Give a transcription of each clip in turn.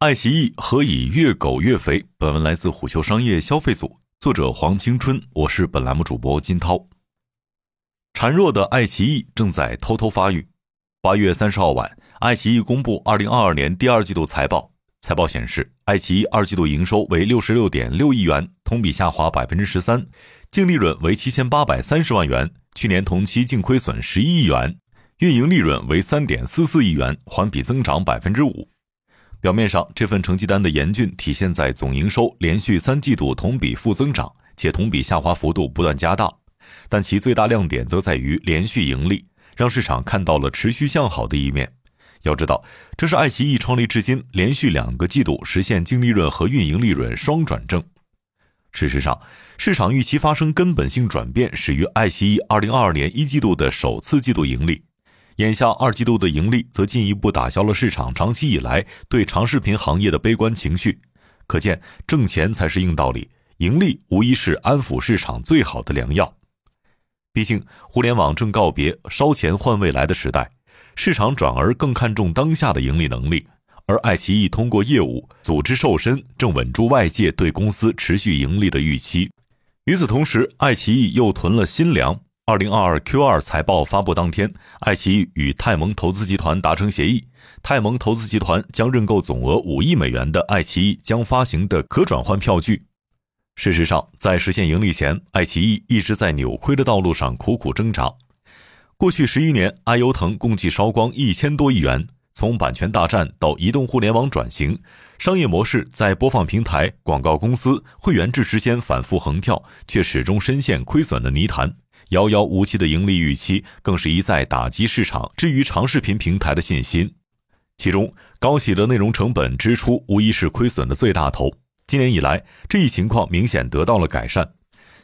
爱奇艺何以越狗越肥？本文来自虎嗅商业消费组，作者黄青春，我是本栏目主播金涛。孱弱的爱奇艺正在偷偷发育。八月三十号晚，爱奇艺公布二零二二年第二季度财报。财报显示，爱奇艺二季度营收为六十六点六亿元，同比下滑百分之十三，净利润为七千八百三十万元，去年同期净亏损十一亿元，运营利润为三点四四亿元，环比增长百分之五。表面上，这份成绩单的严峻体现在总营收连续三季度同比负增长，且同比下滑幅度不断加大。但其最大亮点则在于连续盈利，让市场看到了持续向好的一面。要知道，这是爱奇艺创立至今连续两个季度实现净利润和运营利润双转正。事实上，市场预期发生根本性转变始于爱奇艺2022年一季度的首次季度盈利。眼下二季度的盈利则进一步打消了市场长期以来对长视频行业的悲观情绪，可见挣钱才是硬道理，盈利无疑是安抚市场最好的良药。毕竟，互联网正告别烧钱换未来的时代，市场转而更看重当下的盈利能力，而爱奇艺通过业务组织瘦身，正稳住外界对公司持续盈利的预期。与此同时，爱奇艺又囤了新粮。二零二二 Q 二财报发布当天，爱奇艺与泰蒙投资集团达成协议，泰蒙投资集团将认购总额五亿美元的爱奇艺将发行的可转换票据。事实上，在实现盈利前，爱奇艺一直在扭亏的道路上苦苦挣扎。过去十一年，爱优腾共计烧光一千多亿元，从版权大战到移动互联网转型，商业模式在播放平台、广告公司、会员制之间反复横跳，却始终深陷亏损的泥潭。遥遥无期的盈利预期，更是一再打击市场至于长视频平台的信心。其中，高企的内容成本支出无疑是亏损的最大头。今年以来，这一情况明显得到了改善。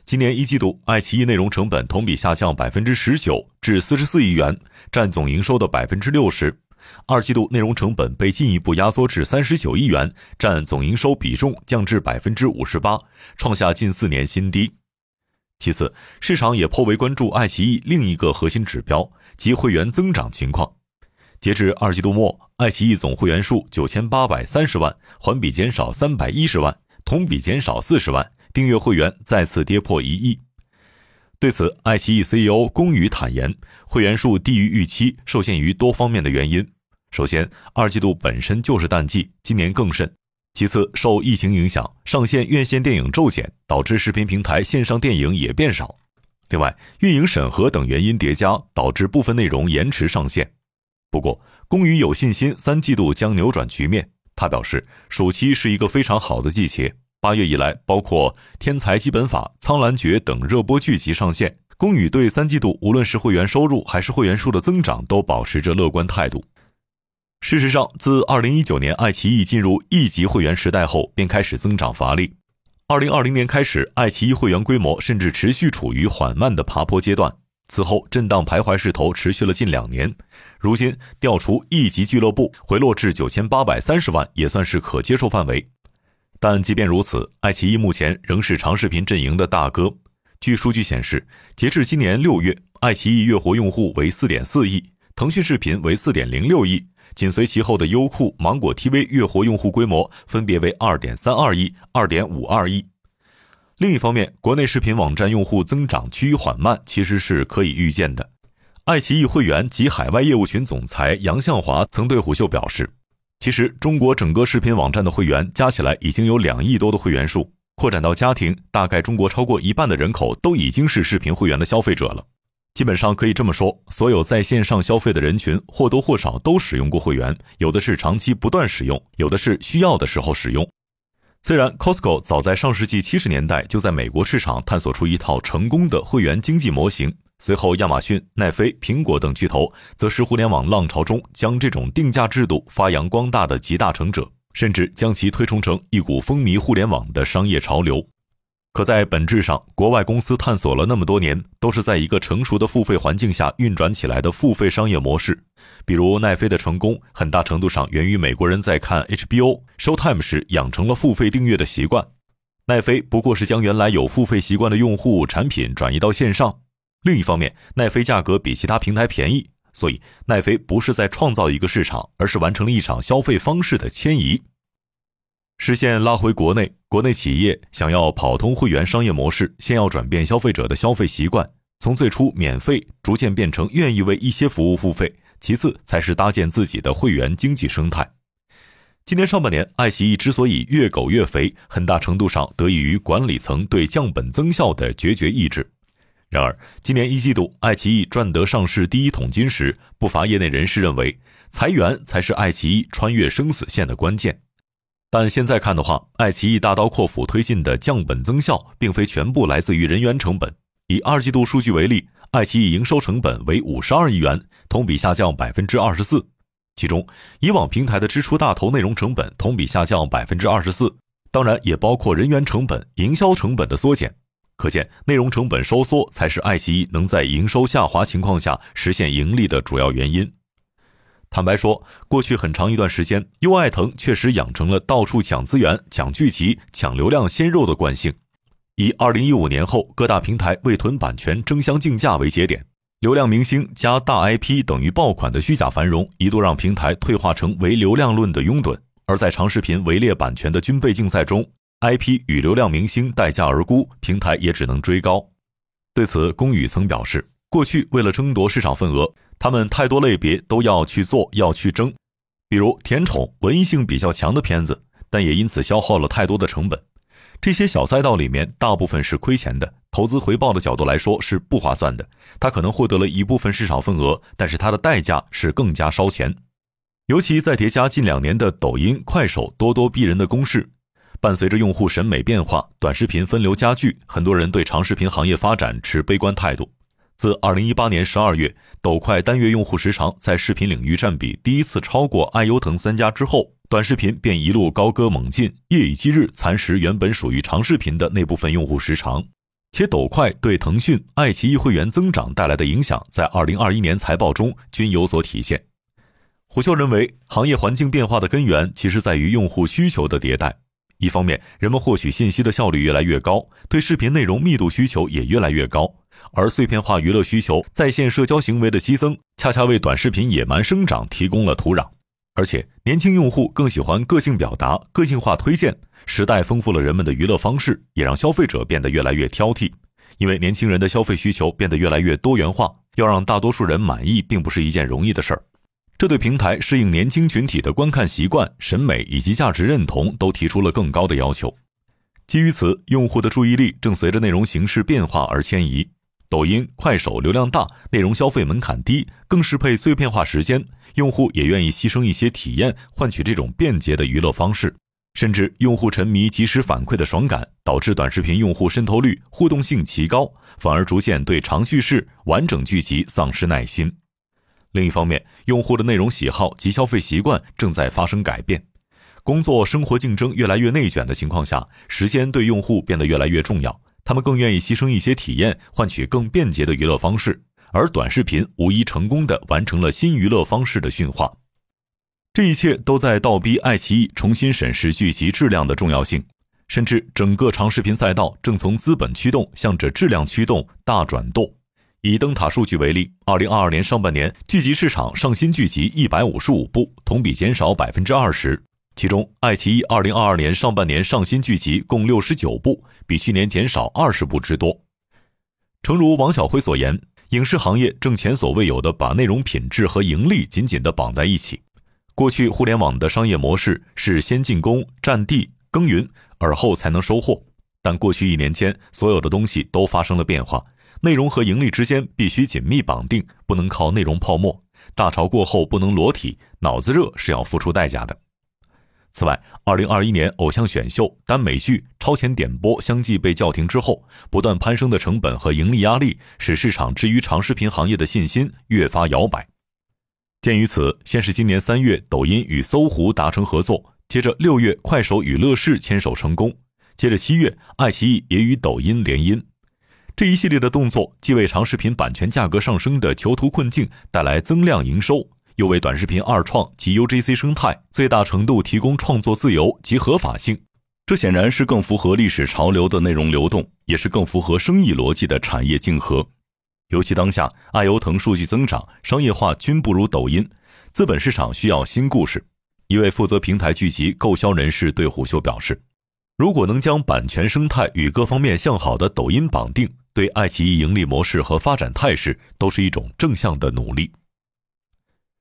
今年一季度，爱奇艺内容成本同比下降百分之十九，至四十四亿元，占总营收的百分之六十。二季度内容成本被进一步压缩至三十九亿元，占总营收比重降至百分之五十八，创下近四年新低。其次，市场也颇为关注爱奇艺另一个核心指标即会员增长情况。截至二季度末，爱奇艺总会员数九千八百三十万，环比减少三百一十万，同比减少四十万，订阅会员再次跌破一亿。对此，爱奇艺 CEO 龚宇坦言，会员数低于预期受限于多方面的原因。首先，二季度本身就是淡季，今年更甚。其次，受疫情影响，上线院线电影骤减，导致视频平台线上电影也变少。另外，运营审核等原因叠加，导致部分内容延迟上线。不过，龚宇有信心三季度将扭转局面。他表示，暑期是一个非常好的季节。八月以来，包括《天才基本法》《苍兰诀》等热播剧集上线。龚宇对三季度无论是会员收入还是会员数的增长都保持着乐观态度。事实上，自2019年爱奇艺进入亿级会员时代后，便开始增长乏力。2020年开始，爱奇艺会员规模甚至持续处于缓慢的爬坡阶段，此后震荡徘徊势头持续了近两年。如今调出亿级俱乐部，回落至9830万，也算是可接受范围。但即便如此，爱奇艺目前仍是长视频阵营的大哥。据数据显示，截至今年六月，爱奇艺月活用户为4.4亿，腾讯视频为4.06亿。紧随其后的优酷、芒果 TV 月活用户规模分别为二点三二亿、二点五二亿。另一方面，国内视频网站用户增长趋于缓慢，其实是可以预见的。爱奇艺会员及海外业务群总裁杨向华曾对虎嗅表示：“其实中国整个视频网站的会员加起来已经有两亿多的会员数，扩展到家庭，大概中国超过一半的人口都已经是视频会员的消费者了。”基本上可以这么说，所有在线上消费的人群或多或少都使用过会员，有的是长期不断使用，有的是需要的时候使用。虽然 Costco 早在上世纪七十年代就在美国市场探索出一套成功的会员经济模型，随后亚马逊、奈飞、苹果等巨头则是互联网浪潮中将这种定价制度发扬光大的集大成者，甚至将其推崇成一股风靡互联网的商业潮流。可在本质上，国外公司探索了那么多年，都是在一个成熟的付费环境下运转起来的付费商业模式。比如奈飞的成功，很大程度上源于美国人在看 HBO、Showtime 时养成了付费订阅的习惯。奈飞不过是将原来有付费习惯的用户产品转移到线上。另一方面，奈飞价格比其他平台便宜，所以奈飞不是在创造一个市场，而是完成了一场消费方式的迁移。实现拉回国内，国内企业想要跑通会员商业模式，先要转变消费者的消费习惯，从最初免费逐渐变成愿意为一些服务付费，其次才是搭建自己的会员经济生态。今年上半年，爱奇艺之所以越苟越肥，很大程度上得益于管理层对降本增效的决绝意志。然而，今年一季度，爱奇艺赚得上市第一桶金时，不乏业内人士认为，裁员才是爱奇艺穿越生死线的关键。但现在看的话，爱奇艺大刀阔斧推进的降本增效，并非全部来自于人员成本。以二季度数据为例，爱奇艺营收成本为五十二亿元，同比下降百分之二十四。其中，以往平台的支出大头内容成本同比下降百分之二十四，当然也包括人员成本、营销成本的缩减。可见，内容成本收缩才是爱奇艺能在营收下滑情况下实现盈利的主要原因。坦白说，过去很长一段时间，优爱腾确实养成了到处抢资源、抢剧集、抢流量鲜肉的惯性。以二零一五年后各大平台为囤版权争相竞价为节点。流量明星加大 IP 等于爆款的虚假繁荣，一度让平台退化成唯流量论的拥趸。而在长视频围猎版权的军备竞赛中，IP 与流量明星待价而沽，平台也只能追高。对此，龚宇曾表示，过去为了争夺市场份额，他们太多类别都要去做，要去争，比如甜宠、文艺性比较强的片子，但也因此消耗了太多的成本。这些小赛道里面，大部分是亏钱的，投资回报的角度来说是不划算的。它可能获得了一部分市场份额，但是它的代价是更加烧钱。尤其在叠加近两年的抖音、快手咄咄逼人的攻势，伴随着用户审美变化，短视频分流加剧，很多人对长视频行业发展持悲观态度。自二零一八年十二月，抖快单月用户时长在视频领域占比第一次超过爱优腾三家之后。短视频便一路高歌猛进，夜以继日蚕食原本属于长视频的那部分用户时长，且抖快对腾讯、爱奇艺会员增长带来的影响，在二零二一年财报中均有所体现。虎嗅认为，行业环境变化的根源其实在于用户需求的迭代。一方面，人们获取信息的效率越来越高，对视频内容密度需求也越来越高，而碎片化娱乐需求、在线社交行为的激增，恰恰为短视频野蛮生长提供了土壤。而且，年轻用户更喜欢个性表达、个性化推荐。时代丰富了人们的娱乐方式，也让消费者变得越来越挑剔。因为年轻人的消费需求变得越来越多元化，要让大多数人满意，并不是一件容易的事儿。这对平台适应年轻群体的观看习惯、审美以及价值认同都提出了更高的要求。基于此，用户的注意力正随着内容形式变化而迁移。抖音、快手流量大，内容消费门槛低，更适配碎片化时间，用户也愿意牺牲一些体验，换取这种便捷的娱乐方式。甚至用户沉迷及时反馈的爽感，导致短视频用户渗透率、互动性奇高，反而逐渐对长叙事、完整剧集丧失耐心。另一方面，用户的内容喜好及消费习惯正在发生改变，工作生活竞争越来越内卷的情况下，时间对用户变得越来越重要。他们更愿意牺牲一些体验，换取更便捷的娱乐方式，而短视频无疑成功的完成了新娱乐方式的驯化。这一切都在倒逼爱奇艺重新审视剧集质量的重要性，甚至整个长视频赛道正从资本驱动向着质量驱动大转动。以灯塔数据为例，二零二二年上半年剧集市场上新剧集一百五十五部，同比减少百分之二十。其中，爱奇艺二零二二年上半年上新剧集共六十九部，比去年减少二十部之多。诚如王小辉所言，影视行业正前所未有的把内容品质和盈利紧紧的绑在一起。过去，互联网的商业模式是先进攻、占地、耕耘，而后才能收获。但过去一年间，所有的东西都发生了变化，内容和盈利之间必须紧密绑定，不能靠内容泡沫。大潮过后不能裸体，脑子热是要付出代价的。此外，二零二一年偶像选秀、耽美剧、超前点播相继被叫停之后，不断攀升的成本和盈利压力，使市场之于长视频行业的信心越发摇摆。鉴于此，先是今年三月，抖音与搜狐达成合作，接着六月，快手与乐视牵手成功，接着七月，爱奇艺也与抖音联姻。这一系列的动作，既为长视频版权价格上升的囚徒困境带来增量营收。又为短视频二创及 UGC 生态最大程度提供创作自由及合法性，这显然是更符合历史潮流的内容流动，也是更符合生意逻辑的产业竞合。尤其当下，爱优腾数据增长、商业化均不如抖音，资本市场需要新故事。一位负责平台聚集购销人士对虎嗅表示：“如果能将版权生态与各方面向好的抖音绑定，对爱奇艺盈利模式和发展态势都是一种正向的努力。”